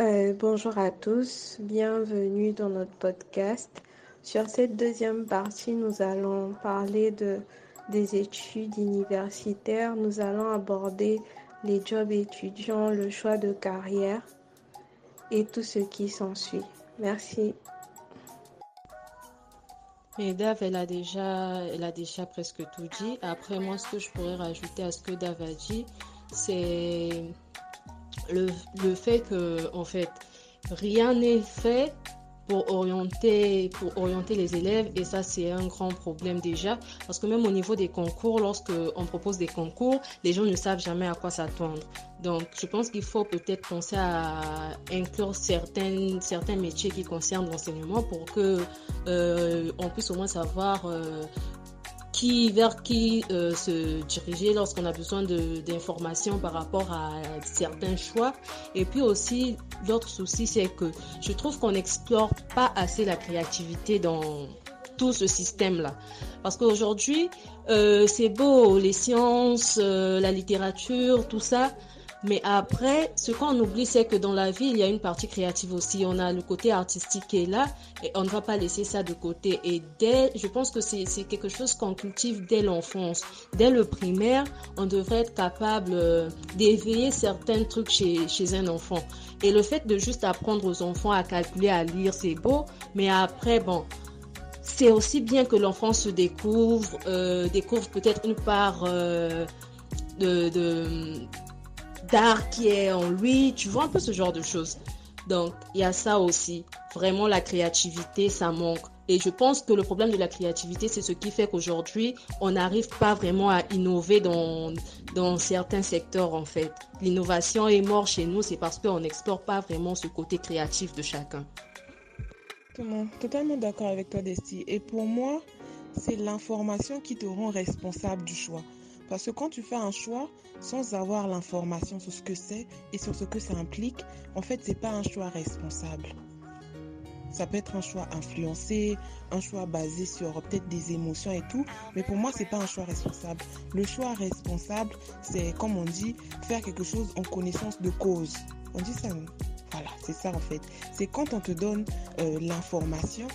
Euh, bonjour à tous, bienvenue dans notre podcast. Sur cette deuxième partie, nous allons parler de, des études universitaires. Nous allons aborder les jobs étudiants, le choix de carrière et tout ce qui s'ensuit. Merci. Et Dave, elle a déjà presque tout dit. Après, moi, ce que je pourrais rajouter à ce que Dave a dit, c'est le, le fait que, en fait, rien n'est fait pour orienter, pour orienter les élèves et ça c'est un grand problème déjà parce que même au niveau des concours, lorsque on propose des concours, les gens ne savent jamais à quoi s'attendre. Donc je pense qu'il faut peut-être penser à inclure certains, certains métiers qui concernent l'enseignement pour que euh, on puisse au moins savoir euh, qui, vers qui euh, se diriger lorsqu'on a besoin d'informations par rapport à certains choix. Et puis aussi, l'autre souci, c'est que je trouve qu'on n'explore pas assez la créativité dans tout ce système-là. Parce qu'aujourd'hui, euh, c'est beau, les sciences, euh, la littérature, tout ça, mais après, ce qu'on oublie, c'est que dans la vie, il y a une partie créative aussi. On a le côté artistique qui est là et on ne va pas laisser ça de côté. Et dès, je pense que c'est quelque chose qu'on cultive dès l'enfance. Dès le primaire, on devrait être capable euh, d'éveiller certains trucs chez, un enfant. Et le fait de juste apprendre aux enfants à calculer, à lire, c'est beau. Mais après, bon, c'est aussi bien que l'enfant se découvre, euh, découvre peut-être une part euh, de, de qui est en lui, tu vois un peu ce genre de choses. Donc, il y a ça aussi. Vraiment, la créativité, ça manque. Et je pense que le problème de la créativité, c'est ce qui fait qu'aujourd'hui, on n'arrive pas vraiment à innover dans, dans certains secteurs, en fait. L'innovation est morte chez nous, c'est parce qu'on n'explore pas vraiment ce côté créatif de chacun. Totalement d'accord avec toi, Desti. Et pour moi, c'est l'information qui te rend responsable du choix. Parce que quand tu fais un choix sans avoir l'information sur ce que c'est et sur ce que ça implique, en fait, c'est pas un choix responsable. Ça peut être un choix influencé, un choix basé sur peut-être des émotions et tout, mais pour moi, c'est pas un choix responsable. Le choix responsable, c'est comme on dit, faire quelque chose en connaissance de cause. On dit ça, Voilà, c'est ça en fait. C'est quand on te donne euh, l'information,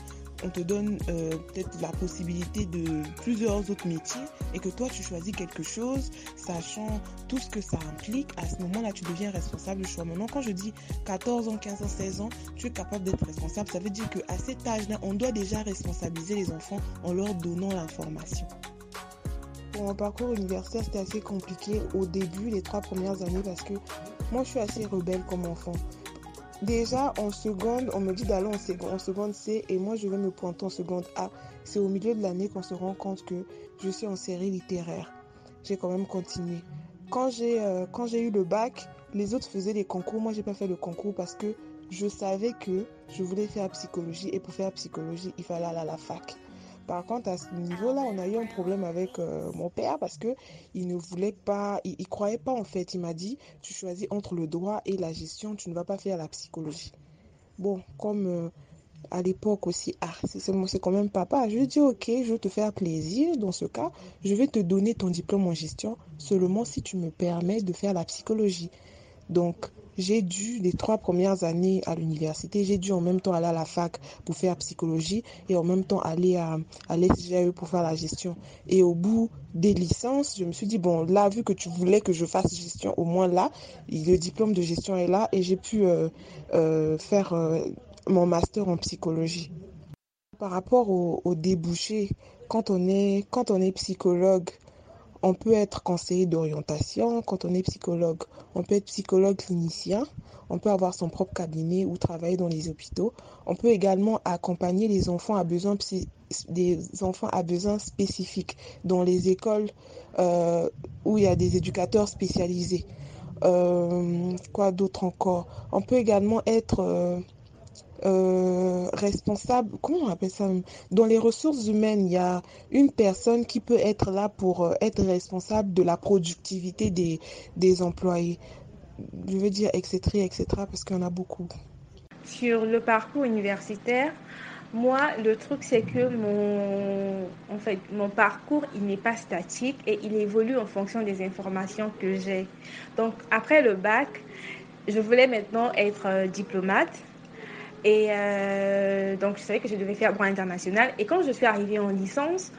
on te donne euh, peut-être la possibilité de plusieurs autres métiers et que toi tu choisis quelque chose, sachant tout ce que ça implique, à ce moment-là tu deviens responsable du choix. Maintenant, quand je dis 14 ans, 15 ans, 16 ans, tu es capable d'être responsable, ça veut dire qu'à cet âge-là, on doit déjà responsabiliser les enfants en leur donnant l'information. Pour mon parcours universitaire, c'était assez compliqué au début, les trois premières années, parce que moi je suis assez rebelle comme enfant. Déjà, en seconde, on me dit d'aller en seconde, C et moi, je vais me pointer en seconde A. C'est au milieu de l'année qu'on se rend compte que je suis en série littéraire. J'ai quand même continué. Quand j'ai euh, eu le bac, les autres faisaient des concours. Moi, j'ai pas fait le concours parce que je savais que je voulais faire psychologie et pour faire psychologie, il fallait aller à la fac. Par contre, à ce niveau-là, on a eu un problème avec euh, mon père parce que il ne voulait pas, il, croyait pas en fait. Il m'a dit, tu choisis entre le droit et la gestion, tu ne vas pas faire la psychologie. Bon, comme euh, à l'époque aussi, ah, c'est quand même papa. Je lui dit, ok, je vais te faire plaisir. Dans ce cas, je vais te donner ton diplôme en gestion seulement si tu me permets de faire la psychologie. Donc, j'ai dû, les trois premières années à l'université, j'ai dû en même temps aller à la fac pour faire psychologie et en même temps aller à, à l'SGAE pour faire la gestion. Et au bout des licences, je me suis dit, bon, là, vu que tu voulais que je fasse gestion, au moins là, le diplôme de gestion est là et j'ai pu euh, euh, faire euh, mon master en psychologie. Par rapport au, au débouché, quand on est, quand on est psychologue, on peut être conseiller d'orientation quand on est psychologue. On peut être psychologue clinicien. On peut avoir son propre cabinet ou travailler dans les hôpitaux. On peut également accompagner les enfants à besoin des enfants à besoins spécifiques dans les écoles euh, où il y a des éducateurs spécialisés. Euh, quoi d'autre encore? On peut également être euh, euh, responsable, comment on appelle ça? Dans les ressources humaines, il y a une personne qui peut être là pour euh, être responsable de la productivité des, des employés. Je veux dire, etc., etc., parce qu'il y en a beaucoup. Sur le parcours universitaire, moi, le truc, c'est que mon, en fait, mon parcours, il n'est pas statique et il évolue en fonction des informations que j'ai. Donc, après le bac, je voulais maintenant être diplomate. Et donc, je savais que je devais faire droit international. Et quand je suis arrivée en licence,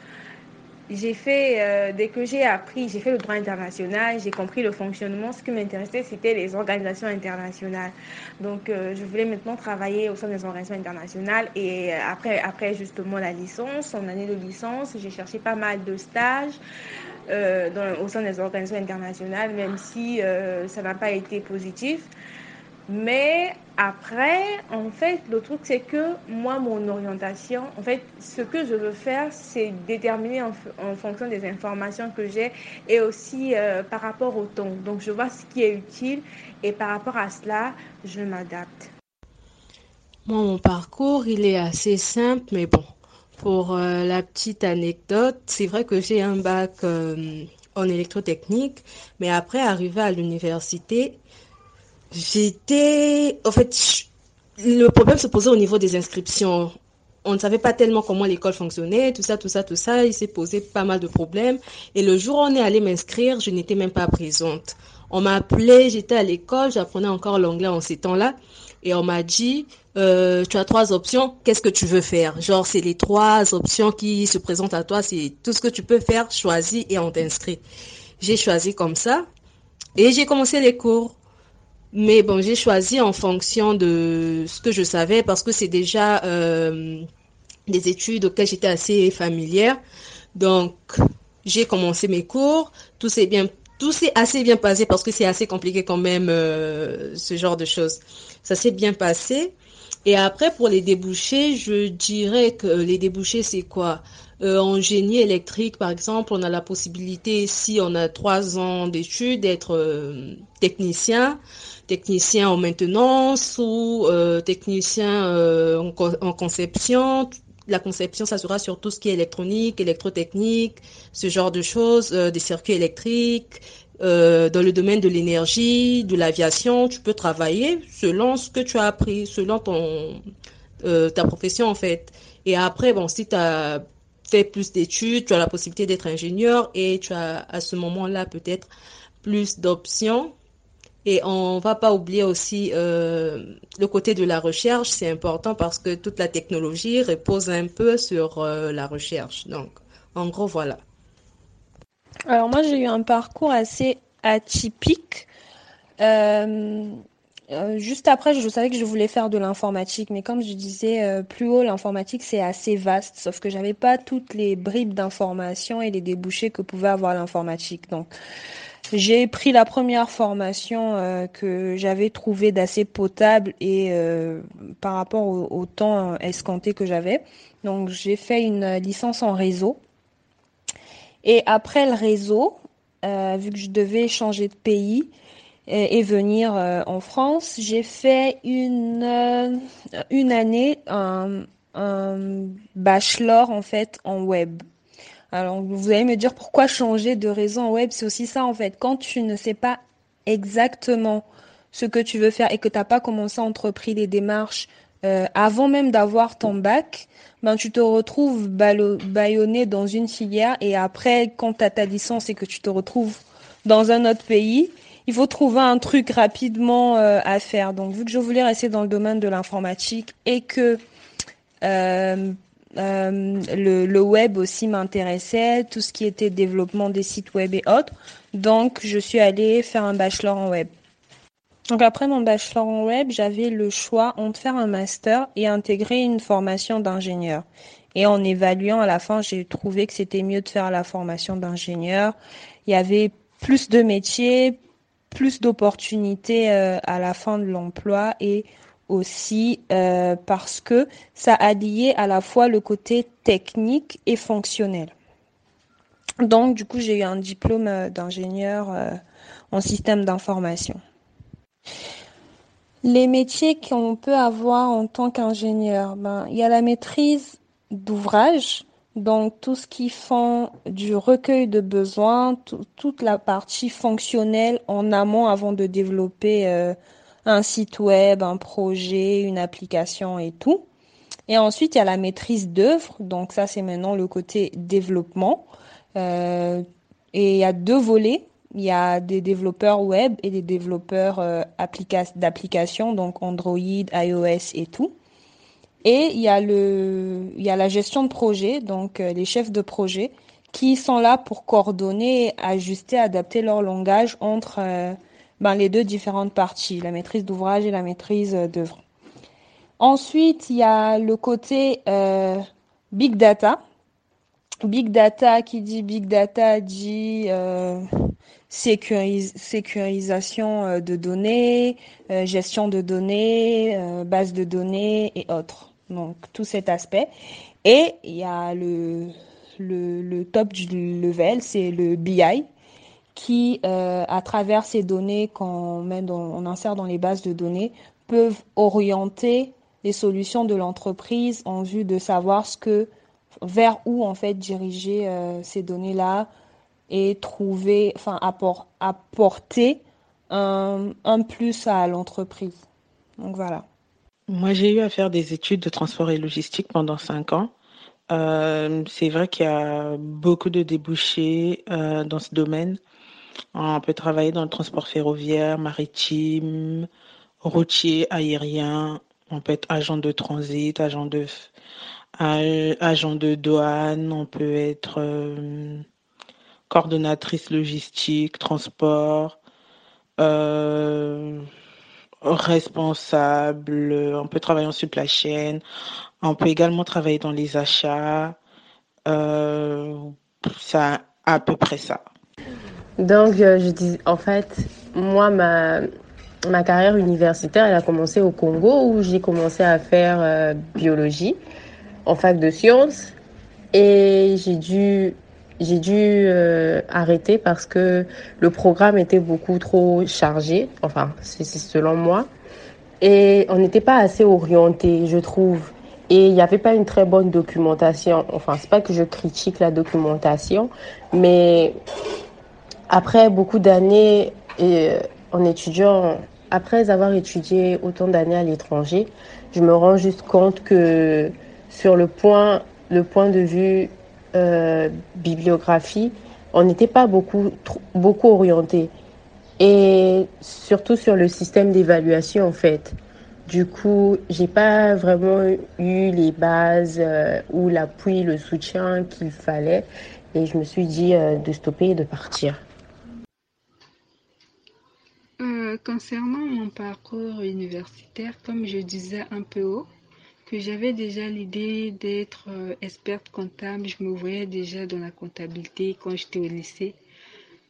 j'ai fait, euh, dès que j'ai appris, j'ai fait le droit international, j'ai compris le fonctionnement. Ce qui m'intéressait, c'était les organisations internationales. Donc, euh, je voulais maintenant travailler au sein des organisations internationales. Et euh, après, après justement la licence, en année de licence, j'ai cherché pas mal de stages. Au sein des organisations internationales, même si ça n'a pas été positif. Mais après, en fait, le truc, c'est que moi, mon orientation, en fait, ce que je veux faire, c'est déterminer en, fonction des informations que j'ai et aussi euh, par rapport au temps. Donc, je vois ce qui est utile et par rapport à cela, je m'adapte. Moi, mon parcours, il est assez simple, mais bon, pour euh, la petite anecdote, c'est vrai que j'ai un bac euh, en électrotechnique, mais après, arrivé à l'université, J'étais, en fait, le problème se posait au niveau des inscriptions. On ne savait pas tellement comment l'école fonctionnait, tout ça, tout ça, tout ça. Il s'est posé pas mal de problèmes. Et le jour où on est allé m'inscrire, je n'étais même pas présente. On m'a appelé, j'étais à l'école, j'apprenais encore l'anglais en ces temps-là. Et on m'a dit, euh, tu as trois options, qu'est-ce que tu veux faire? Genre, c'est les trois options qui se présentent à toi, c'est tout ce que tu peux faire, choisis et on t'inscrit. J'ai choisi comme ça et j'ai commencé les cours. Mais bon, j'ai choisi en fonction de ce que je savais parce que c'est déjà euh, des études auxquelles j'étais assez familière. Donc, j'ai commencé mes cours. Tout s'est bien, tout s'est assez bien passé parce que c'est assez compliqué quand même euh, ce genre de choses. Ça s'est bien passé. Et après, pour les débouchés, je dirais que les débouchés, c'est quoi? En génie électrique, par exemple, on a la possibilité, si on a trois ans d'études, d'être euh, technicien technicien en maintenance ou euh, technicien euh, en, conception. La conception, ça sera sur tout ce qui est électronique, électrotechnique, ce genre de choses, euh, des circuits électriques. dans le domaine de l'énergie, de l'aviation, tu peux travailler selon ce que tu as appris, selon ton ta profession en fait. Et après, bon, si tu as fait plus d'études, tu as la possibilité d'être ingénieur et tu as à ce moment-là peut-être plus d'options et on va pas oublier aussi euh, le côté de la recherche, c'est important parce que toute la technologie repose un peu sur euh, la recherche. Donc, en gros, voilà. Alors moi, j'ai eu un parcours assez atypique. Euh, juste après, je savais que je voulais faire de l'informatique, mais comme je disais plus haut, l'informatique c'est assez vaste, sauf que j'avais pas toutes les bribes d'informations et les débouchés que pouvait avoir l'informatique. Donc, j'ai pris la première formation euh, que j'avais trouvée d'assez potable et euh, par rapport au, temps escompté que j'avais. Donc j'ai fait une licence en réseau. Et après le réseau, euh, vu que je devais changer de pays et, venir en France, j'ai fait une, une année un, bachelor en fait en web. Alors, vous allez me dire pourquoi changer de réseau web C'est aussi ça, en fait. Quand tu ne sais pas exactement ce que tu veux faire et que tu n'as pas commencé à entreprendre les démarches euh, avant même d'avoir ton bac, ben, tu te retrouves baïonné dans une filière et après, quand tu as ta licence et que tu te retrouves dans un autre pays, il faut trouver un truc rapidement euh, à faire. Donc, vu que je voulais rester dans le domaine de l'informatique et que euh, euh, le, web aussi m'intéressait, tout ce qui était développement des sites web et autres. Donc, je suis allée faire un bachelor en web. Donc, après mon bachelor en web, j'avais le choix entre faire un master et intégrer une formation d'ingénieur. Et en évaluant à la fin, j'ai trouvé que c'était mieux de faire la formation d'ingénieur. Il y avait plus de métiers, plus d'opportunités euh, à la fin de l'emploi et aussi euh, parce que ça a lié à la fois le côté technique et fonctionnel. Donc, du coup, j'ai eu un diplôme euh, d'ingénieur en système d'information. Les métiers qu'on peut avoir en tant qu'ingénieur, ben, il y a la maîtrise d'ouvrage, donc tout ce qui font du recueil de besoins, toute la partie fonctionnelle en amont avant de développer un site web, un projet, une application et tout. Et ensuite, il y a la maîtrise d'œuvre. Donc ça, c'est maintenant le côté développement. Euh, et il y a deux volets. il y a des développeurs web et des développeurs euh, d'applications, donc Android, iOS et tout. Et il y a le, il y a la gestion de projet, donc euh, les chefs de projet qui sont là pour coordonner, ajuster, adapter leur langage entre euh, ben, les deux différentes parties, la maîtrise d'ouvrage et la maîtrise d'œuvre. Ensuite, il y a le côté euh, big data. Big data, qui dit big data, dit euh, sécurisation euh, de données, euh, gestion de données, base de données et autres. Donc, tout cet aspect. Et il y a le, le, top du level, c'est le BI, qui, à travers ces données qu'on met dans, on insère dans les bases de données, peuvent orienter les solutions de l'entreprise en vue de savoir ce que, vers où en fait diriger euh, ces données-là et trouver, enfin apport, apporter un, un plus à l'entreprise. Donc voilà. Moi, j'ai eu à faire des études de transport et logistique pendant cinq ans. Euh, c'est vrai qu'il y a beaucoup de débouchés euh, dans ce domaine. On peut travailler dans le transport ferroviaire, maritime, routier, aérien, on peut être agent de transit, agent de, agent de douane, on peut être euh, coordonnatrice logistique, transport, responsable, on peut travailler en supply chain, on peut également travailler dans les achats. Euh, c'est à peu près ça. Donc, je dis, en fait, moi, ma, ma carrière universitaire, elle a commencé au Congo où j'ai commencé à faire euh, biologie en fac de sciences et j'ai dû j'ai dû euh, arrêter parce que le programme était beaucoup trop chargé, enfin c'est selon moi, et on n'était pas assez orienté, je trouve. Et il n'y avait pas une très bonne documentation. Enfin, c'est pas que je critique la documentation, mais après beaucoup d'années et en étudiant, après avoir étudié autant d'années à l'étranger, je me rends juste compte que sur le point, le point de vue euh, bibliographie, on n'était pas beaucoup, beaucoup orienté. Et surtout sur le système d'évaluation, en fait. Du coup, j'ai pas vraiment eu les bases euh, ou l'appui, le soutien qu'il fallait. Et je me suis dit euh, de stopper et de partir. Euh, concernant mon parcours universitaire, comme je disais un peu haut, que j'avais déjà l'idée d'être euh, experte comptable, je me voyais déjà dans la comptabilité quand j'étais au lycée.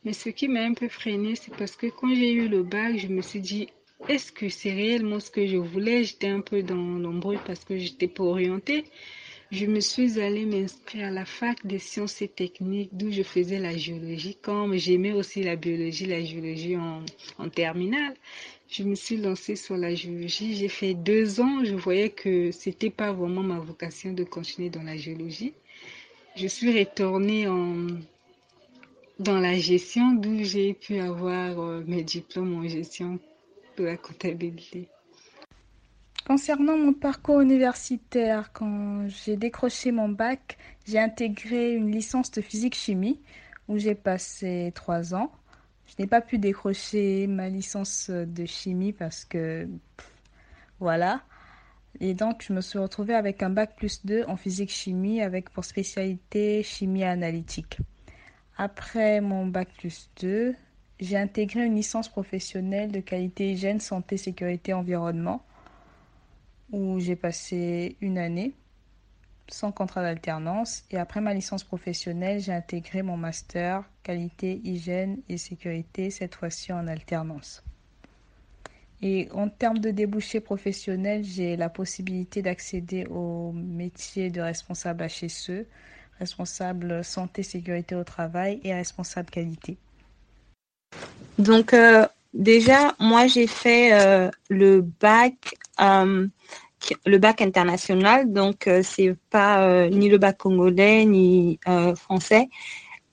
Mais ce qui m'a un peu freinée, c'est parce que quand j'ai eu le bac, je me suis dit, est-ce que c'est réellement ce que je voulais? J'étais un peu dans l'embrouille parce que j'étais pas orientée je me suis allée m'inscrire à la fac des sciences et techniques d'où je faisais la géologie. Comme j'aimais aussi la biologie, la géologie en, en terminale, je me suis lancée sur la géologie. J'ai fait deux ans. Je voyais que c'était pas vraiment ma vocation de continuer dans la géologie. Je suis retournée dans la gestion d'où j'ai pu avoir euh, mes diplômes en gestion de la comptabilité. Concernant mon parcours universitaire, quand j'ai décroché mon bac, j'ai intégré une licence de physique-chimie où j'ai passé trois ans. Je n'ai pas pu décrocher ma licence de chimie parce que voilà. Et donc, je me suis retrouvée avec un bac plus 2 en physique-chimie avec pour spécialité chimie analytique. Après mon bac plus 2, j'ai intégré une licence professionnelle de qualité hygiène, santé, sécurité, environnement où j'ai passé une année sans contrat d'alternance et après ma licence professionnelle, j'ai intégré mon master qualité, hygiène et sécurité, cette fois-ci en alternance. Et en termes de débouchés professionnels, j'ai la possibilité d'accéder au métier de responsable HSE, responsable santé, sécurité au travail et responsable qualité. Donc, euh, déjà, moi, j'ai fait euh, le bac euh, le bac international, donc euh, c'est pas euh, ni le bac congolais ni euh, français.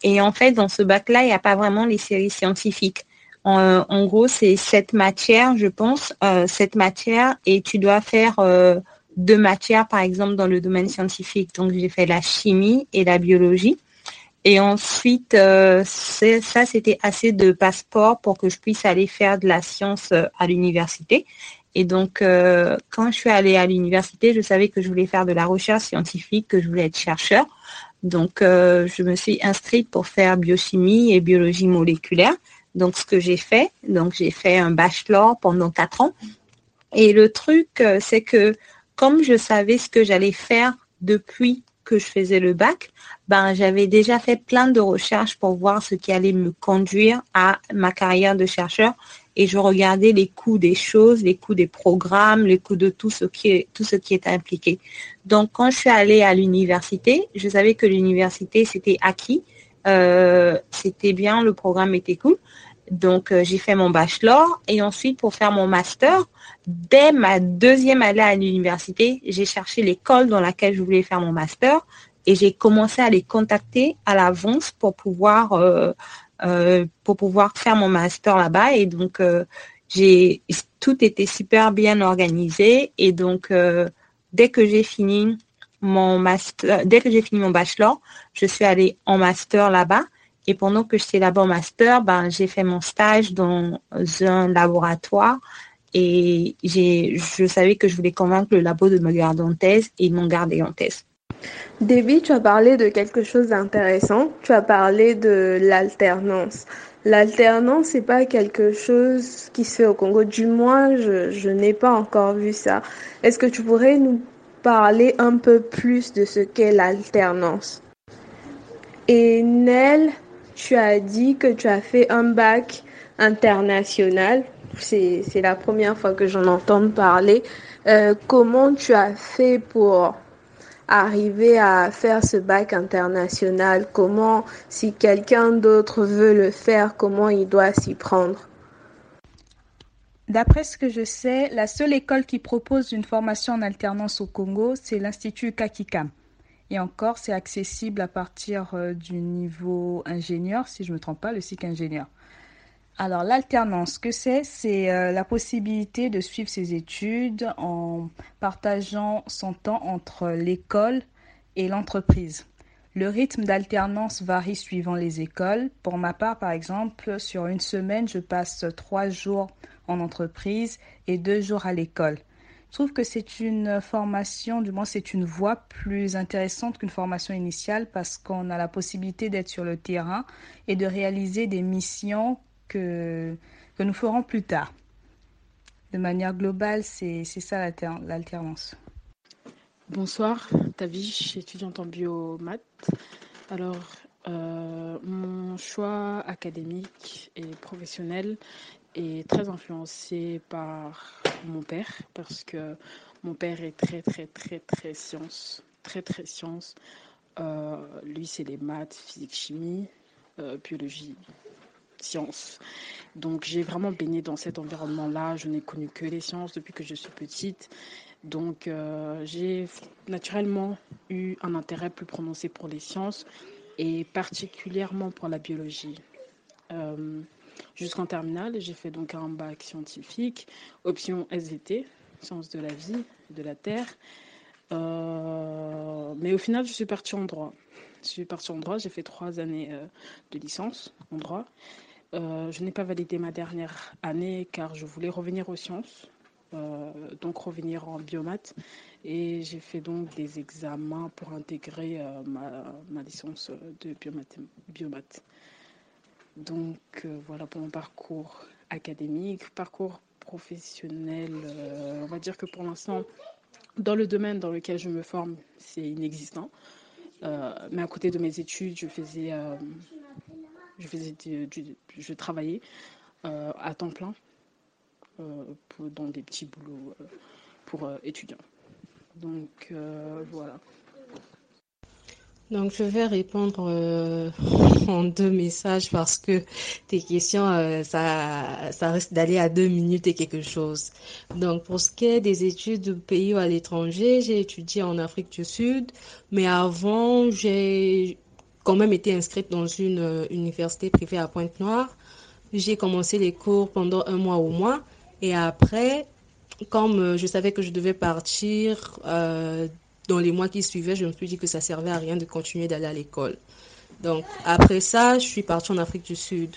Et en fait, dans ce bac-là, il n'y a pas vraiment les séries scientifiques. En, en gros, c'est sept matières, je pense, sept matières, et tu dois faire deux matières, par exemple, dans le domaine scientifique. Donc, j'ai fait la chimie et la biologie. Et ensuite, euh, ça, c'était assez de passeport pour que je puisse aller faire de la science euh, à l'université. Et donc, euh, quand je suis allée à l'université, je savais que je voulais faire de la recherche scientifique, que je voulais être chercheur. Donc, je me suis inscrite pour faire biochimie et biologie moléculaire. Donc, ce que j'ai fait, donc j'ai fait un bachelor pendant quatre ans. Et le truc, c'est que comme je savais ce que j'allais faire depuis que je faisais le bac, ben, j'avais déjà fait plein de recherches pour voir ce qui allait me conduire à ma carrière de chercheur et je regardais les coûts des choses, les coûts des programmes, les coûts de tout ce qui est, tout ce qui est impliqué. Donc, quand je suis allée à l'université, je savais que l'université, c'était acquis. Euh, c'était bien, le programme était cool. Donc, euh, j'ai fait mon bachelor et ensuite, pour faire mon master, dès ma deuxième année à l'université, j'ai cherché l'école dans laquelle je voulais faire mon master et j'ai commencé à les contacter à l'avance pour pouvoir euh, pour pouvoir faire mon master là-bas. Et donc, j'ai tout était super bien organisé et donc dès que j'ai fini mon master, dès que j'ai fini mon bachelor, je suis allée en master là-bas. Et pendant que j'étais là-bas au master, ben, j'ai fait mon stage dans un laboratoire et je savais que je voulais convaincre le labo de me garder en thèse et ils m'ont gardé en thèse. David, tu as parlé de quelque chose d'intéressant. Tu as parlé de l'alternance. L'alternance, c'est pas quelque chose qui se fait au Congo. Du moins, je, je n'ai pas encore vu ça. Est-ce que tu pourrais nous parler un peu plus de ce qu'est l'alternance? Et Nel, tu as dit que tu as fait un bac international. C'est la première fois que j'en entends parler. Euh, comment tu as fait pour arriver à faire ce bac international Comment, si quelqu'un d'autre veut le faire, comment il doit s'y prendre? D'après ce que je sais, la seule école qui propose une formation en alternance au Congo, c'est l'Institut Kakikam. Et encore, c'est accessible à partir euh, du niveau ingénieur, si je ne me trompe pas, le cycle ingénieur. Alors, l'alternance, ce que c'est? C'est euh, la possibilité de suivre ses études en partageant son temps entre l'école et l'entreprise. Le rythme d'alternance varie suivant les écoles. Pour ma part, par exemple, sur une semaine, je passe trois jours en entreprise et deux jours à l'école. Je trouve que c'est une formation, du moins c'est une voie plus intéressante qu'une formation initiale parce qu'on a la possibilité d'être sur le terrain et de réaliser des missions que, que nous ferons plus tard. De manière globale, c'est ça l'alternance. Bonsoir, Tavish, étudiante en biomath. Alors, euh, mon choix académique et professionnel est très influencé par mon père parce que mon père est très très très très science, très très science. Euh, lui c'est les maths, physique, chimie, euh, biologie, sciences. Donc j'ai vraiment baigné dans cet environnement-là. Je n'ai connu que les sciences depuis que je suis petite. Donc euh, j'ai naturellement eu un intérêt plus prononcé pour les sciences et particulièrement pour la biologie. Jusqu'en terminale, j'ai fait donc un bac scientifique, option SVT, sciences de la vie, de la terre. Euh, mais au final, je suis partie en droit. Je suis partie en droit, j'ai fait trois années euh, de licence en droit. Euh, je n'ai pas validé ma dernière année car je voulais revenir aux sciences, donc revenir en biomath. Et j'ai fait donc des examens pour intégrer ma, ma, licence de biomath. biomath. Donc euh, voilà pour mon parcours académique, parcours professionnel. Euh, on va dire que pour l'instant, dans le domaine dans lequel je me forme, c'est inexistant. Euh, mais à côté de mes études, je faisais, je faisais, je travaillais à temps plein dans des petits boulots pour étudiants. Donc voilà. Donc, je vais répondre euh, en deux messages parce que tes questions, euh, ça, ça risque d'aller à deux minutes et quelque chose. Donc, pour ce qui est des études au pays ou à l'étranger, j'ai étudié en Afrique du Sud, mais avant, j'ai quand même été inscrite dans une euh, université privée à Pointe-Noire. J'ai commencé les cours pendant un mois au moins et après, comme je savais que je devais partir dans les mois qui suivaient, je me suis dit que ça servait à rien de continuer d'aller à l'école. Donc après ça, je suis partie en Afrique du Sud.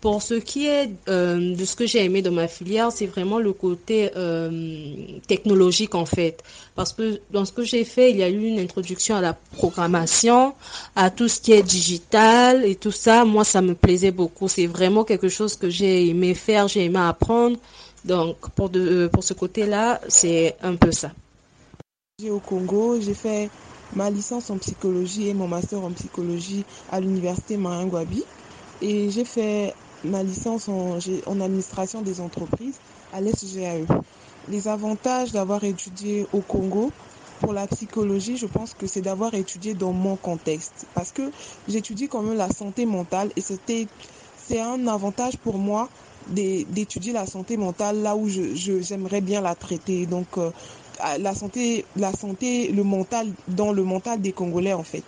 Pour ce qui est euh, de ce que j'ai aimé dans ma filière, c'est vraiment le côté euh, technologique en fait. Parce que dans ce que j'ai fait, il y a eu une introduction à la programmation, à tout ce qui est digital et tout ça. Moi, ça me plaisait beaucoup. C'est vraiment quelque chose que j'ai aimé faire, j'ai aimé apprendre. Donc pour, de, pour ce côté-là, c'est un peu ça. Au Congo, j'ai fait ma licence en psychologie et mon master en psychologie à l'université Maringouabi. Et j'ai fait ma licence en, administration des entreprises à l'SGAE. Les avantages d'avoir étudié au Congo pour la psychologie, je pense que c'est d'avoir étudié dans mon contexte. Parce que j'étudie quand même la santé mentale et c'était, c'est un avantage pour moi d'étudier la santé mentale là où je, j'aimerais bien la traiter. Donc, euh, la santé, la santé, le mental, dans le mental des Congolais en fait.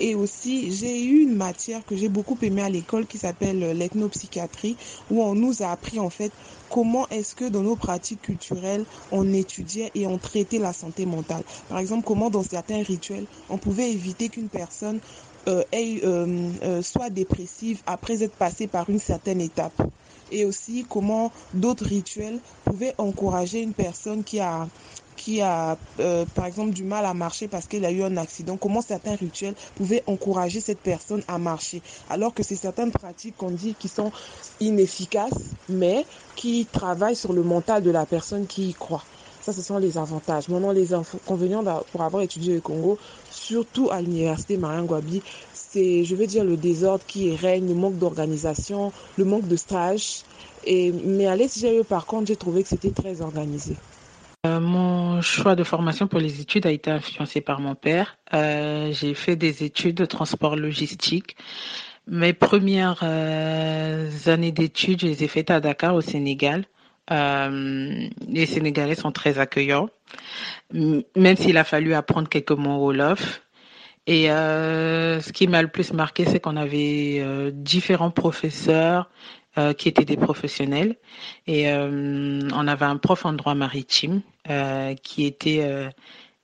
Et aussi, j'ai eu une matière que j'ai beaucoup aimée à l'école qui s'appelle l'ethnopsychiatrie, où on nous a appris en fait comment est-ce que dans nos pratiques culturelles, on étudiait et on traitait la santé mentale. Par exemple, comment dans certains rituels, on pouvait éviter qu'une personne euh, euh, euh, soit dépressive après être passée par une certaine étape. Et aussi comment d'autres rituels pouvaient encourager une personne qui a qui a, euh, par exemple, du mal à marcher parce qu'il a eu un accident, comment certains rituels pouvaient encourager cette personne à marcher? Alors que c'est certaines pratiques qu'on dit qui sont inefficaces, mais qui travaillent sur le mental de la personne qui y croit. Ça, ce sont les avantages. Maintenant, les inconvénients pour avoir étudié le Congo, surtout à l'université Marien Gwabi, c'est, je veux dire, le désordre qui règne, le manque d'organisation, le manque de stage. Et, mais à l'SGE, par contre, j'ai trouvé que c'était très organisé. Euh, mon choix de formation pour les études a été influencé par mon père. Euh, j'ai fait des études de transport logistique. Mes premières euh, années d'études, je les ai faites à Dakar, au Sénégal. les Sénégalais sont très accueillants, même s'il a fallu apprendre quelques mots Wolof. Et ce qui m'a le plus marqué, c'est qu'on avait différents professeurs euh, qui étaient des professionnels. Et euh, on avait un prof en droit maritime euh, qui était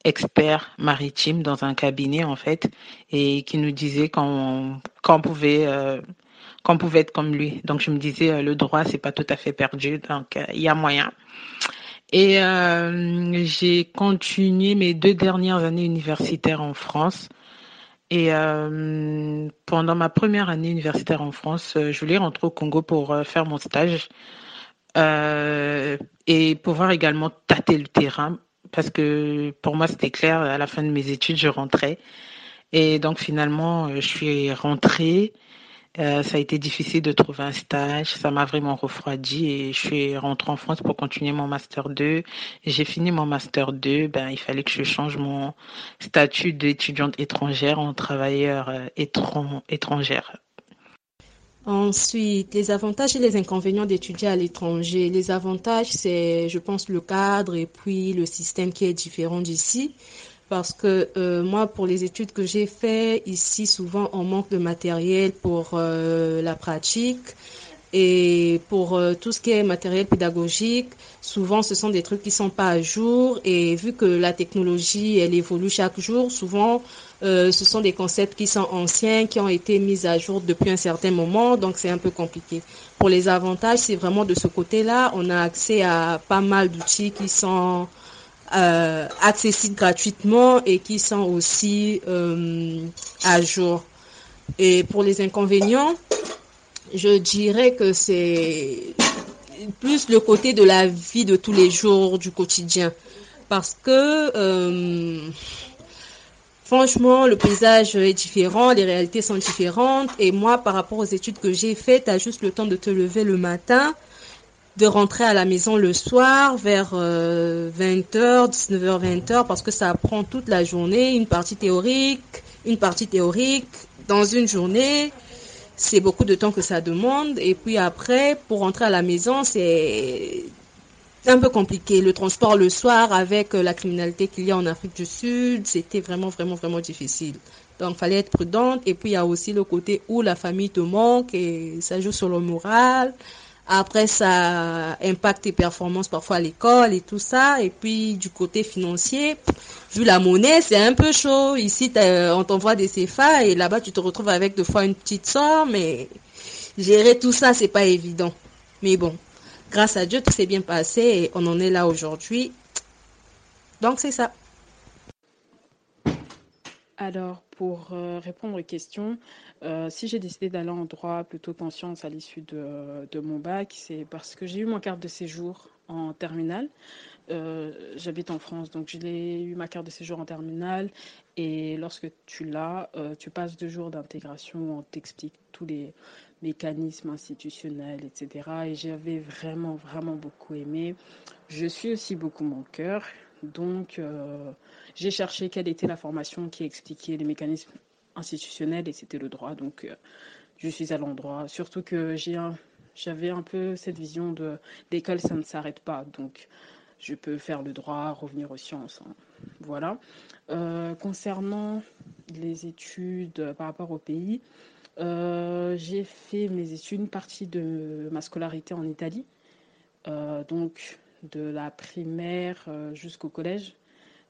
expert maritime dans un cabinet en fait et qui nous disait qu'on qu'on pouvait qu'on pouvait être comme lui. Donc je me disais le droit c'est pas tout à fait perdu donc il y a moyen. Et j'ai continué mes deux dernières années universitaires en France et euh, pendant ma première année universitaire en France, euh, je voulais rentrer au Congo pour euh, faire mon stage et pouvoir également tâter le terrain parce que pour moi c'était clair, à la fin de mes études, je rentrais. Et donc finalement, je suis rentrée euh, ça a été difficile de trouver un stage, ça m'a vraiment refroidi et je suis rentrée en France pour continuer mon master 2. J'ai fini mon master 2, ben il fallait que je change mon statut d'étudiante étrangère en travailleur euh, étrangère. Ensuite, les avantages et les inconvénients d'étudier à l'étranger. Les avantages, c'est, je pense, le cadre et puis le système qui est différent d'ici parce que euh, moi, pour les études que j'ai fait ici, souvent on manque de matériel pour euh, la pratique et pour euh, tout ce qui est matériel pédagogique. Souvent, ce sont des trucs qui sont pas à jour et vu que la technologie elle évolue chaque jour, souvent ce sont des concepts qui sont anciens, qui ont été mis à jour depuis un certain moment, donc c'est un peu compliqué. Pour les avantages, c'est vraiment de ce côté-là, on a accès à pas mal d'outils qui sont euh, accessibles gratuitement et qui sont aussi euh, à jour. Et pour les inconvénients, je dirais que c'est plus le côté de la vie de tous les jours, du quotidien. Parce que, euh, franchement, le paysage est différent, les réalités sont différentes. Et moi, par rapport aux études que j'ai faites, tu as juste le temps de te lever le matin, de rentrer à la maison le soir vers 20h, 19h, 20h, parce que ça prend toute la journée, une partie théorique, une partie théorique dans une journée. C'est beaucoup de temps que ça demande. Et puis après, pour rentrer à la maison, c'est un peu compliqué. Le transport le soir avec la criminalité qu'il y a en Afrique du Sud, c'était vraiment, vraiment, vraiment difficile. Donc, fallait être prudente. Et puis, il y a aussi le côté où la famille te manque et ça joue sur le moral. Après, ça impacte tes performances parfois à l'école et tout ça. Et puis, du côté financier, vu la monnaie, c'est un peu chaud. Ici, on t'envoie des CFA et là-bas, tu te retrouves avec deux fois une petite somme. Mais gérer tout ça, c'est pas évident. Mais bon, grâce à Dieu, tout s'est bien passé et on en est là aujourd'hui. Donc, c'est ça. Alors, pour euh, répondre aux questions, euh, si j'ai décidé d'aller en droit plutôt qu'en sciences à l'issue de, mon bac, c'est parce que j'ai eu mon carte de séjour en terminale. Euh, J'habite en France, donc j'ai eu ma carte de séjour en terminale. Et lorsque tu l'as, tu passes deux jours d'intégration où on t'explique tous les mécanismes institutionnels, etc. Et j'avais vraiment, vraiment beaucoup aimé. Je suis aussi beaucoup mon cœur. Donc, j'ai cherché quelle était la formation qui expliquait les mécanismes institutionnels et c'était le droit. Donc, euh, je suis à l'endroit. Surtout que j'ai j'avais un peu cette vision de l'école, ça ne s'arrête pas. Donc, je peux faire le droit, revenir aux sciences. Hein. Voilà. Euh, concernant les études par rapport au pays, euh, j'ai fait mes études, une partie de ma scolarité en Italie, donc de la primaire jusqu'au collège.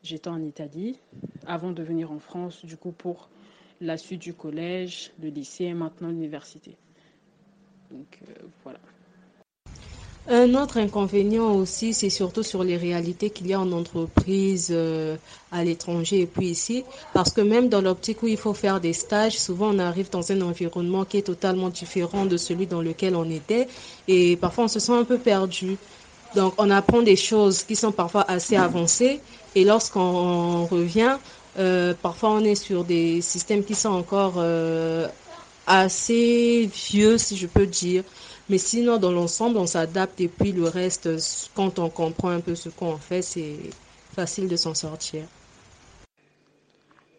J'étais en Italie avant de venir en France, du coup, pour la suite du collège, le lycée et maintenant l'université. Donc euh, voilà. Un autre inconvénient aussi, c'est surtout sur les réalités qu'il y a en entreprise euh, à l'étranger et puis ici, parce que même dans l'optique où il faut faire des stages, souvent on arrive dans un environnement qui est totalement différent de celui dans lequel on était et parfois on se sent un peu perdu. Donc on apprend des choses qui sont parfois assez avancées et lorsqu'on revient, euh, parfois on est sur des systèmes qui sont encore euh, assez vieux, si je peux dire. Mais sinon, dans l'ensemble, on s'adapte et puis le reste, quand on comprend un peu ce qu'on fait, c'est facile de s'en sortir.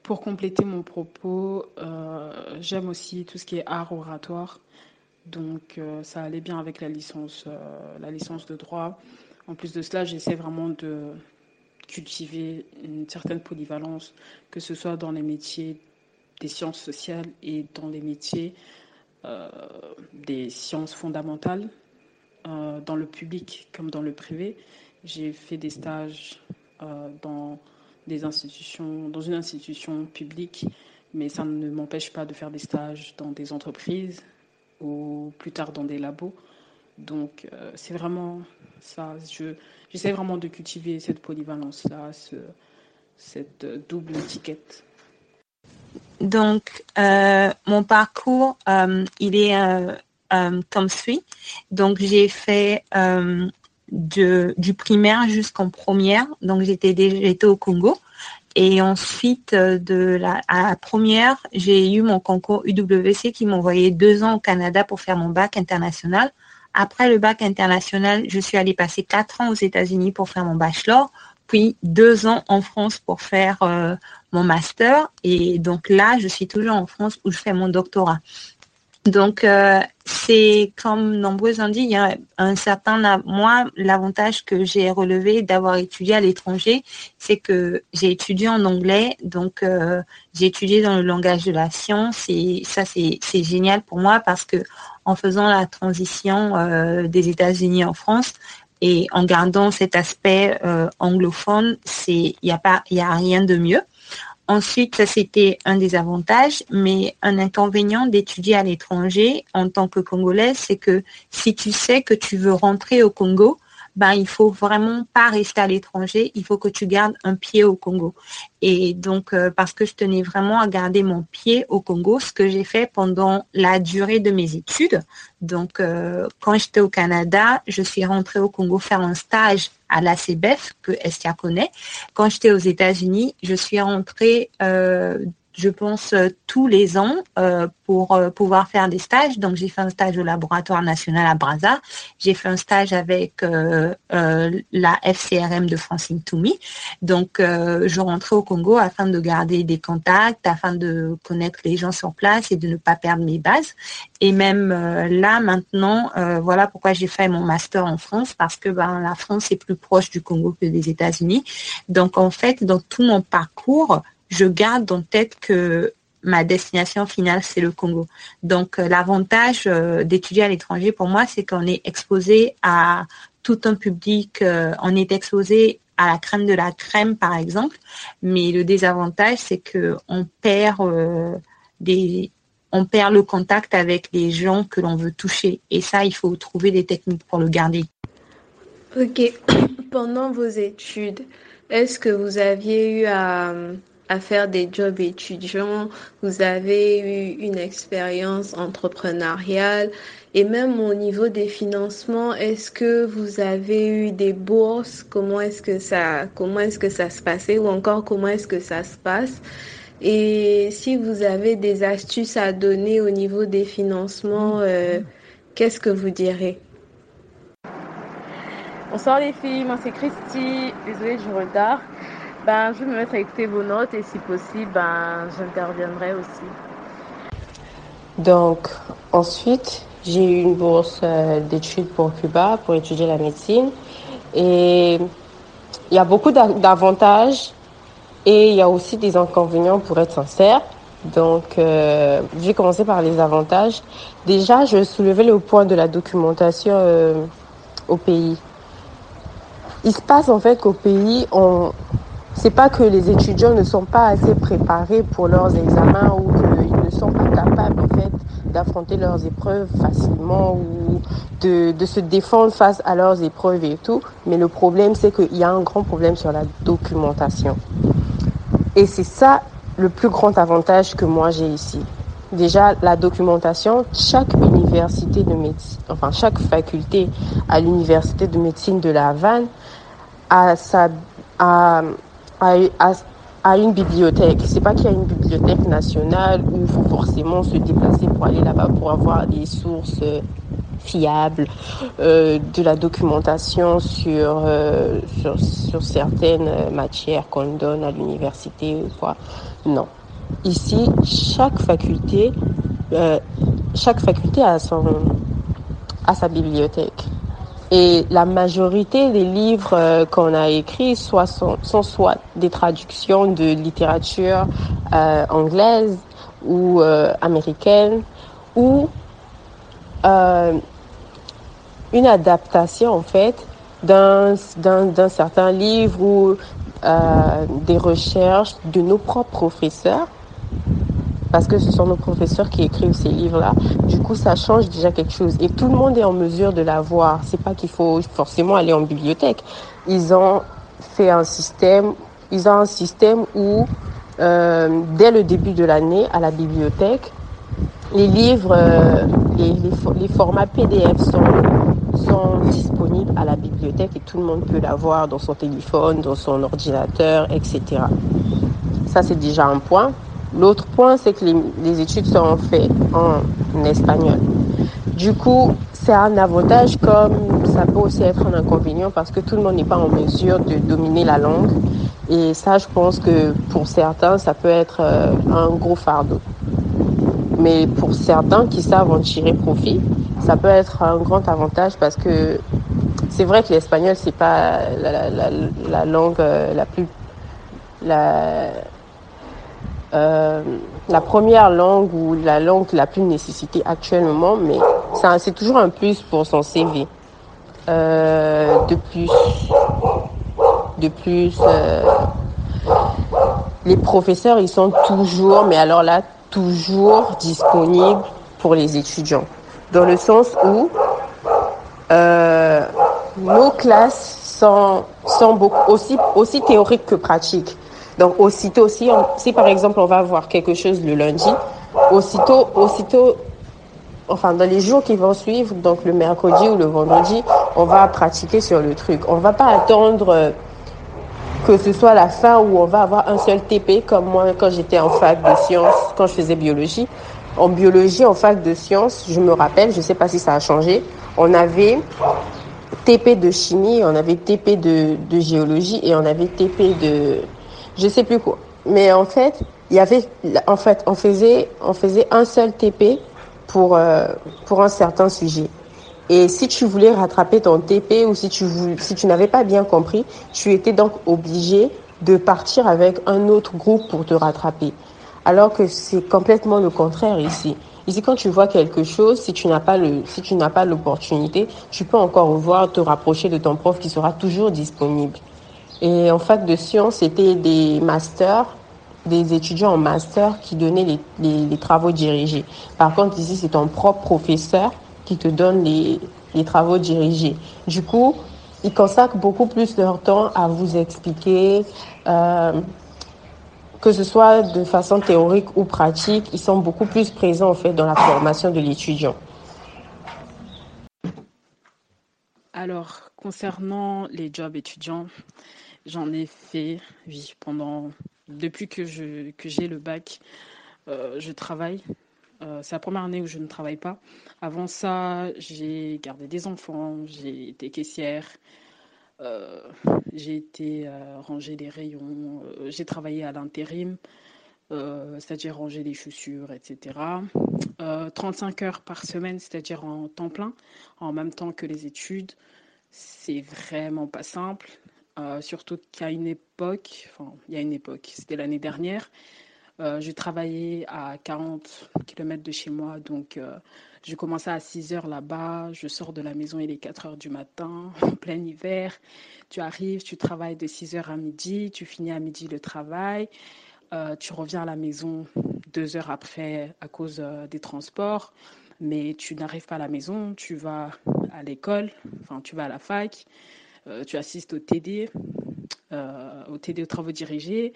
Pour compléter mon propos, euh, j'aime aussi tout ce qui est art oratoire. Donc ça allait bien avec la licence, la licence de droit. En plus de cela, j'essaie vraiment de, cultiver une certaine polyvalence, que ce soit dans les métiers des sciences sociales et dans les métiers euh, des sciences fondamentales, euh, dans le public comme dans le privé. J'ai fait des stages euh, dans des institutions, dans une institution publique, mais ça ne m'empêche pas de faire des stages dans des entreprises ou plus tard dans des labos. Donc c'est vraiment ça. Je, j'essaie vraiment de cultiver cette polyvalence-là, cette double étiquette. Donc, euh, mon parcours, euh, il est euh, comme suit. Donc, j'ai fait du primaire jusqu'en première. Donc, j'étais j'étais au Congo. Et ensuite, la, à la première, j'ai eu mon concours UWC qui m'envoyait deux ans au Canada pour faire mon bac international. Après le bac international, je suis allée passer quatre ans aux États-Unis pour faire mon bachelor, puis deux ans en France pour faire euh, mon master. Et donc là, je suis toujours en France où je fais mon doctorat. Donc, euh, c'est comme nombreux ont dit, il y a un certain, moi, l'avantage que j'ai relevé d'avoir étudié à l'étranger, c'est que j'ai étudié en anglais, donc euh, j'ai étudié dans le langage de la science et ça, c'est génial pour moi parce que en faisant la transition euh, des États-Unis en France et en gardant cet aspect anglophone, il n'y a rien de mieux. Ensuite, ça c'était un des avantages, mais un inconvénient d'étudier à l'étranger en tant que Congolaise, c'est que si tu sais que tu veux rentrer au Congo, ben, il faut vraiment pas rester à l'étranger, il faut que tu gardes un pied au Congo. Et donc, euh, parce que je tenais vraiment à garder mon pied au Congo, ce que j'ai fait pendant la durée de mes études. Donc, euh, quand j'étais au Canada, je suis rentrée au Congo faire un stage à la CBF, que Estia connaît. Quand j'étais aux États-Unis, je suis rentrée euh, je pense, euh, tous les ans euh, pour euh, pouvoir faire des stages. Donc, j'ai fait un stage au laboratoire national à Brazza. J'ai fait un stage avec la FCRM de Francine Toumi. Donc, je rentrais au Congo afin de garder des contacts, afin de connaître les gens sur place et de ne pas perdre mes bases. Et même là, maintenant, voilà pourquoi j'ai fait mon master en France, parce que ben, la France est plus proche du Congo que des États-Unis. Donc, en fait, dans tout mon parcours, je garde en tête que ma destination finale, c'est le Congo. Donc, euh, l'avantage euh, d'étudier à l'étranger, pour moi, c'est qu'on est exposé à tout un public, euh, on est exposé à la crème de la crème, par exemple. Mais le désavantage, c'est que on perd des, on perd le contact avec les gens que l'on veut toucher. Et ça, il faut trouver des techniques pour le garder. Ok. Pendant vos études, est-ce que vous aviez eu à à faire des jobs étudiants, vous avez eu une expérience entrepreneuriale. Et même au niveau des financements, est-ce que vous avez eu des bourses? Comment est-ce que ça comment est-ce que ça se passait? Ou encore comment est-ce que ça se passe? Et si vous avez des astuces à donner au niveau des financements, euh, qu'est-ce que vous direz? Bonsoir les filles, moi c'est Christy. Désolée du retard. Ben, je vais me mettre à écouter vos notes et si possible, ben, j'interviendrai aussi. Donc, ensuite, j'ai eu une bourse euh, d'études pour Cuba pour étudier la médecine. Et il y a beaucoup d'avantages et il y a aussi des inconvénients pour être sincère. Donc, euh, je vais commencer par les avantages. Déjà, je soulevais le point de la documentation euh, au pays. Il se passe en fait qu'au pays, on, c'est pas que les étudiants ne sont pas assez préparés pour leurs examens ou qu'ils ne sont pas capables en fait d'affronter leurs épreuves facilement ou de, de se défendre face à leurs épreuves et tout. Mais le problème, c'est qu'il y a un grand problème sur la documentation. Et c'est ça le plus grand avantage que moi j'ai ici. Déjà, la documentation, chaque université de médecine, enfin chaque faculté à l'université de médecine de la Havane a sa, a, à, une bibliothèque. C'est pas qu'il y a une bibliothèque nationale où il faut forcément se déplacer pour aller là-bas pour avoir des sources euh, fiables, euh, de la documentation sur, euh, sur, sur, certaines matières qu'on donne à l'université ou quoi. Non. Ici, chaque faculté, chaque faculté a son, a sa bibliothèque. Et la majorité des livres euh, qu'on a écrits sont, soit des traductions de littérature euh, anglaise ou euh, américaine ou une adaptation en fait d'un certain livre ou des recherches de nos propres professeurs parce que ce sont nos professeurs qui écrivent ces livres-là. Du coup, ça change déjà quelque chose. Et tout le monde est en mesure de l'avoir. C'est pas qu'il faut forcément aller en bibliothèque. Ils ont fait un système, ils ont un système où, euh, dès le début de l'année, à la bibliothèque, les livres, euh, les, formats PDF sont, sont disponibles à la bibliothèque et tout le monde peut l'avoir dans son téléphone, dans son ordinateur, etc. Ça, c'est déjà un point. L'autre point, c'est que les, études sont faites en espagnol. Du coup, c'est un avantage comme ça peut aussi être un inconvénient parce que tout le monde n'est pas en mesure de dominer la langue. Et ça, je pense que pour certains, ça peut être euh, un gros fardeau. Mais pour certains qui savent en tirer profit, ça peut être un grand avantage parce que c'est vrai que l'espagnol, c'est pas la, langue euh, la plus la, euh, la première langue ou la langue la plus nécessitée actuellement, mais c'est toujours un plus pour son CV. Euh, de plus, de plus, euh, les professeurs, ils sont toujours, mais alors là, toujours disponibles pour les étudiants. Dans le sens où nos classes sont, sont aussi théoriques que pratiques. Donc aussitôt, si, si par exemple on va voir quelque chose le lundi, aussitôt, aussitôt, enfin dans les jours qui vont suivre, donc le mercredi ou le vendredi, on va pratiquer sur le truc. On va pas attendre euh, que ce soit la fin où on va avoir un seul TP comme moi quand j'étais en fac de sciences, quand je faisais biologie. En biologie, en fac de sciences, je me rappelle, je sais pas si ça a changé, on avait TP de chimie, on avait TP de géologie et on avait TP de je sais plus quoi. Mais en fait, il y avait, en fait, on faisait, on faisait un seul TP pour, euh, pour un certain sujet. Et si tu voulais rattraper ton TP ou si tu si tu n'avais pas bien compris, tu étais donc obligé de partir avec un autre groupe pour te rattraper. Alors que c'est complètement le contraire ici. Ici, quand tu vois quelque chose, si tu n'as pas le, si tu n'as pas l'opportunité, tu peux encore voir, te rapprocher de ton prof qui sera toujours disponible. Et en fac de sciences, c'était des masters, des étudiants en master qui donnaient les, les, travaux dirigés. Par contre, ici, c'est ton propre professeur qui te donne les, les travaux dirigés. Du coup, ils consacrent beaucoup plus leur temps à vous expliquer, euh, que ce soit de façon théorique ou pratique, ils sont beaucoup plus présents en fait dans la formation de l'étudiant. Alors, concernant les jobs étudiants, j'en ai fait, oui, pendant depuis que je que j'ai le bac, euh, je travaille. Euh, c'est la première année où je ne travaille pas. Avant ça, j'ai gardé des enfants, j'ai été caissière, euh, j'ai été ranger des rayons, j'ai travaillé à l'intérim, c'est-à-dire ranger des chaussures, etc. Euh, 35 heures par semaine, c'est-à-dire en temps plein, en même temps que les études. C'est vraiment pas simple. Euh, surtout qu'à une époque, enfin, il y a une époque, c'était l'année dernière, euh, je travaillais à 40 km de chez moi, donc euh, je commençais à 6 heures là-bas, je sors de la maison, il est 4 heures du matin, en plein hiver. Tu arrives, tu travailles de 6 heures à midi, tu finis à midi le travail, tu reviens à la maison deux heures après à cause des transports, mais tu n'arrives pas à la maison, tu vas à l'école, enfin tu vas à la fac, tu assistes au TD, euh, au TD aux travaux dirigés.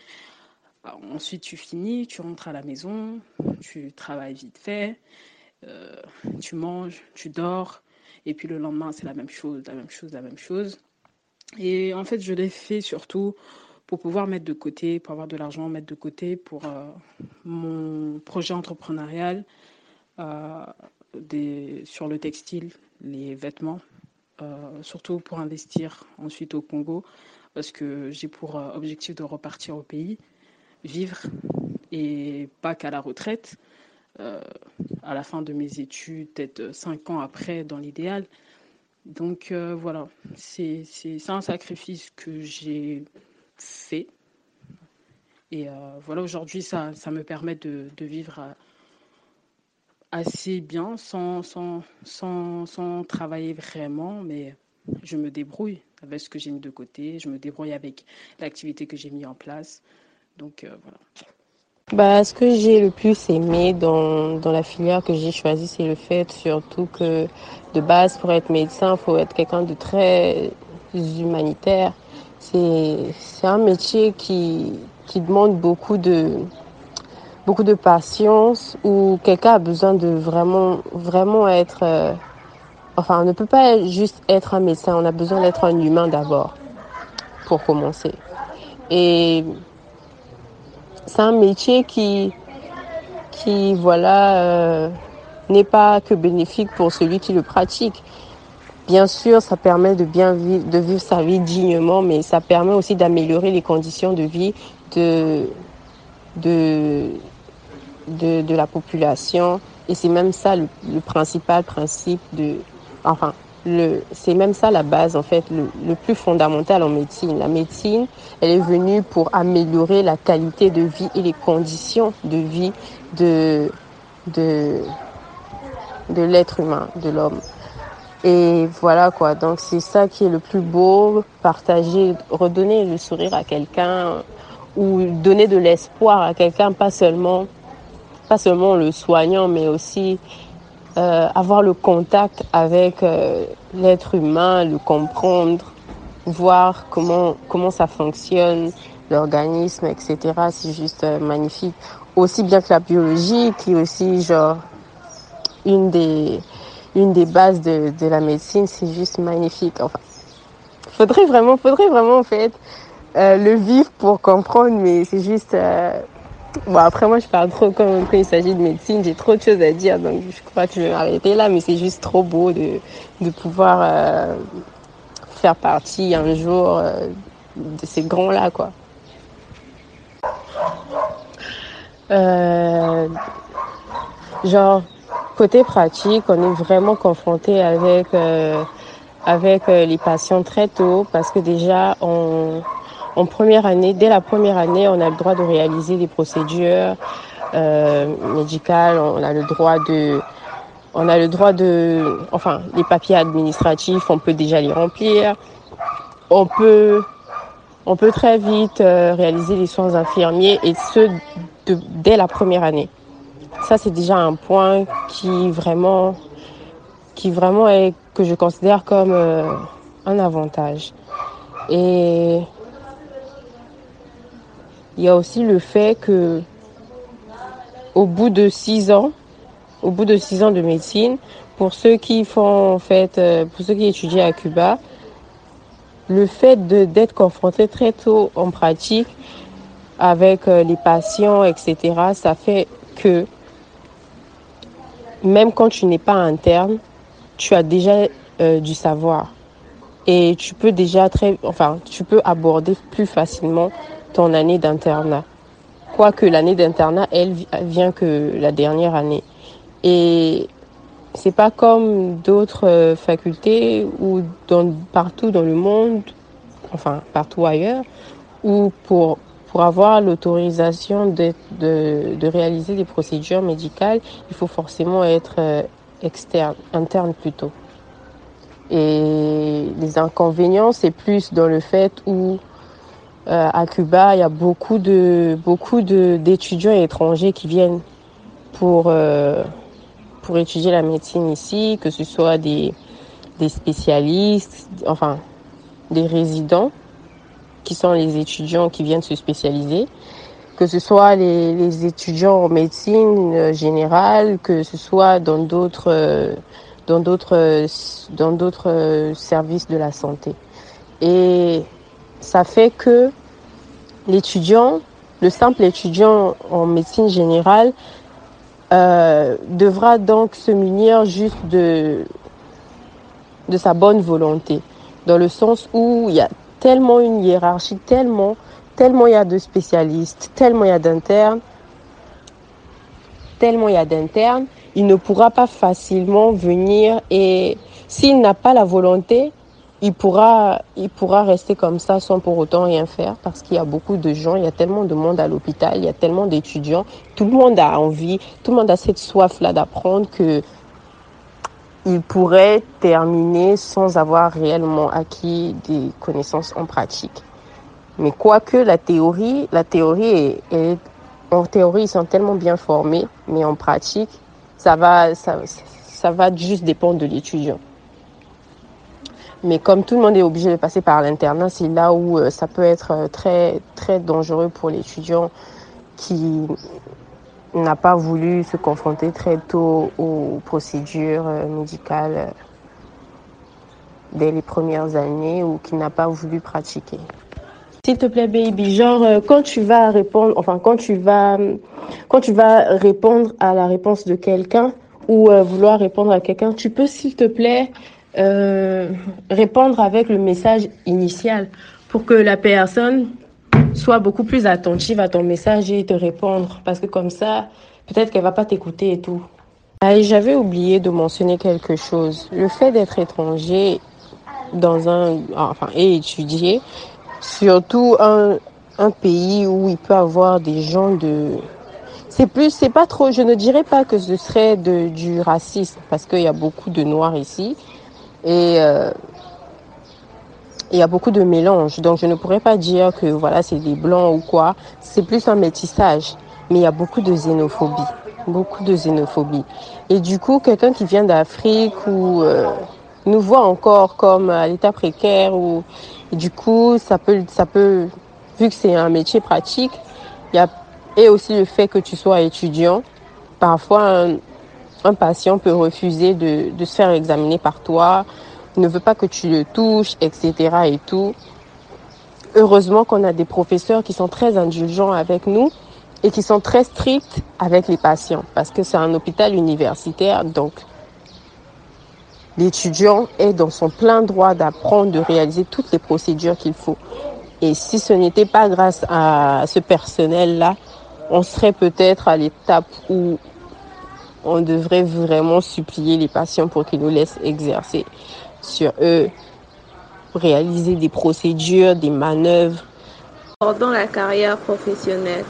Bah, Ensuite, tu finis, tu rentres à la maison, tu travailles vite fait, euh, tu manges, tu dors, et puis le lendemain, c'est la même chose, la même chose, la même chose. Et en fait, je l'ai fait surtout pour pouvoir mettre de côté, pour avoir de l'argent, mettre de côté pour euh, mon projet entrepreneurial euh, sur le textile, les vêtements, euh, surtout pour investir ensuite au Congo, parce que j'ai pour euh, objectif de repartir au pays vivre et pas qu'à la retraite, euh, à la fin de mes études, peut-être cinq ans après dans l'idéal. Donc euh, voilà, c'est un sacrifice que j'ai fait. Et euh, voilà, aujourd'hui, ça, ça me permet de, de vivre euh, assez bien sans, sans, sans, sans travailler vraiment, mais je me débrouille avec ce que j'ai mis de côté, je me débrouille avec l'activité que j'ai mis en place. Donc euh, voilà. Bah, ce que j'ai le plus aimé dans, dans la filière que j'ai choisie, c'est le fait surtout que de base, pour être médecin, il faut être quelqu'un de très humanitaire. C'est, un métier qui, qui demande beaucoup de, beaucoup de patience, où quelqu'un a besoin de vraiment, vraiment être, euh, enfin, on ne peut pas juste être un médecin, on a besoin d'être un humain d'abord, pour commencer. Et c'est un métier qui, qui voilà, euh, n'est pas que bénéfique pour celui qui le pratique. Bien sûr, ça permet de bien vivre, de vivre sa vie dignement, mais ça permet aussi d'améliorer les conditions de vie de, de, de, la population. Et c'est même ça le, principal principe de, enfin, c'est même ça la base, en fait, le, le plus fondamental en médecine. La médecine, elle est venue pour améliorer la qualité de vie et les conditions de vie de, de, de l'être humain, de l'homme. Et voilà quoi, donc c'est ça qui est le plus beau, partager, redonner le sourire à quelqu'un ou donner de l'espoir à quelqu'un, pas seulement, pas seulement le soignant, mais aussi euh, avoir le contact avec euh, l'être humain, le comprendre, voir comment, comment ça fonctionne, l'organisme, etc. C'est juste euh, magnifique. Aussi bien que la biologie, qui est aussi genre une des, une des bases de, de la médecine, c'est juste magnifique. Enfin, faudrait vraiment, faudrait vraiment en fait euh, le vivre pour comprendre, mais c'est juste. Bon, après, moi, je parle trop quand, quand il s'agit de médecine, j'ai trop de choses à dire, donc je crois que je vais m'arrêter là, mais c'est juste trop beau de, de pouvoir euh, faire partie un jour euh, de ces grands-là, quoi. Euh, genre, côté pratique, on est vraiment confronté avec, euh, avec les patients très tôt, parce que déjà, on, en première année, dès la première année, on a le droit de réaliser des procédures euh, médicale, on a le droit de on a le droit de enfin les papiers administratifs, on peut déjà les remplir. On peut on peut très vite euh, réaliser les soins infirmiers et ce de, dès la première année. Ça c'est déjà un point qui vraiment qui vraiment est que je considère comme euh, un avantage. Et il y a aussi le fait que au bout de six ans, au bout de six ans de médecine, pour ceux qui font en fait, euh, pour ceux qui étudient à Cuba, le fait d'être confronté très tôt en pratique avec euh, les patients, etc., ça fait que même quand tu n'es pas interne, tu as déjà euh, du savoir et tu peux déjà très, enfin, tu peux aborder plus facilement ton année d'internat. Quoique l'année d'internat, elle vient que la dernière année. Et c'est pas comme d'autres euh, facultés ou dans, partout dans le monde, enfin partout ailleurs, où pour, pour avoir l'autorisation de, de, de, réaliser des procédures médicales, il faut forcément être euh, externe, interne plutôt. Et les inconvénients, c'est plus dans le fait où euh, à Cuba, il y a beaucoup de beaucoup de d'étudiants étrangers qui viennent pour euh, pour étudier la médecine ici, que ce soit des des spécialistes, enfin des résidents qui sont les étudiants qui viennent se spécialiser, que ce soit les, les étudiants en médecine générale, que ce soit dans d'autres euh, dans d'autres dans d'autres services de la santé. Et ça fait que l'étudiant, le simple étudiant en médecine générale, euh, devra donc se munir juste de, de sa bonne volonté, dans le sens où il y a tellement une hiérarchie, tellement, tellement il y a de spécialistes, tellement il y a d'internes, tellement il y a d'internes, il ne pourra pas facilement venir et s'il n'a pas la volonté, il pourra, il pourra rester comme ça sans pour autant rien faire parce qu'il y a beaucoup de gens, il y a tellement de monde à l'hôpital, il y a tellement d'étudiants, tout le monde a envie, tout le monde a cette soif-là d'apprendre que il pourrait terminer sans avoir réellement acquis des connaissances en pratique. Mais quoique la théorie, la théorie est, est, en théorie ils sont tellement bien formés, mais en pratique, ça va, ça, ça va juste dépendre de l'étudiant. Mais comme tout le monde est obligé de passer par l'internat, c'est là où euh, ça peut être euh, très, très dangereux pour l'étudiant qui n'a pas voulu se confronter très tôt aux procédures euh, médicales dès les premières années ou qui n'a pas voulu pratiquer. S'il te plaît, baby, genre quand tu vas répondre, enfin quand tu vas, quand tu vas répondre à la réponse de quelqu'un ou vouloir répondre à quelqu'un, tu peux s'il te plaît euh, répondre avec le message initial pour que la personne soit beaucoup plus attentive à ton message et te répondre. Parce que comme ça, peut-être qu'elle va pas t'écouter et tout. Ah, J'avais oublié de mentionner quelque chose. Le fait d'être étranger dans un, enfin, et étudier, surtout un, un pays où il peut avoir des gens de, c'est plus, c'est pas trop, je ne dirais pas que ce serait de, du racisme parce qu'il y a beaucoup de noirs ici et euh, il y a beaucoup de mélange. Donc je ne pourrais pas dire que voilà c'est des blancs ou quoi. C'est plus un métissage. Mais il y a beaucoup de xénophobie, beaucoup de xénophobie. Et du coup, quelqu'un qui vient d'Afrique ou euh, nous voit encore comme à l'état précaire ou du coup ça peut ça peut vu que c'est un métier pratique, il y a et aussi le fait que tu sois étudiant. Parfois un patient peut refuser de, se faire examiner par toi, ne veut pas que tu le touches, etc. et tout. Heureusement qu'on a des professeurs qui sont très indulgents avec nous et qui sont très stricts avec les patients parce que c'est un hôpital universitaire, donc l'étudiant est dans son plein droit d'apprendre, de réaliser toutes les procédures qu'il faut. Et si ce n'était pas grâce à ce personnel-là, on serait peut-être à l'étape où on devrait vraiment supplier les patients pour qu'ils nous laissent exercer sur eux, réaliser des procédures, des manœuvres. Pendant la carrière professionnelle,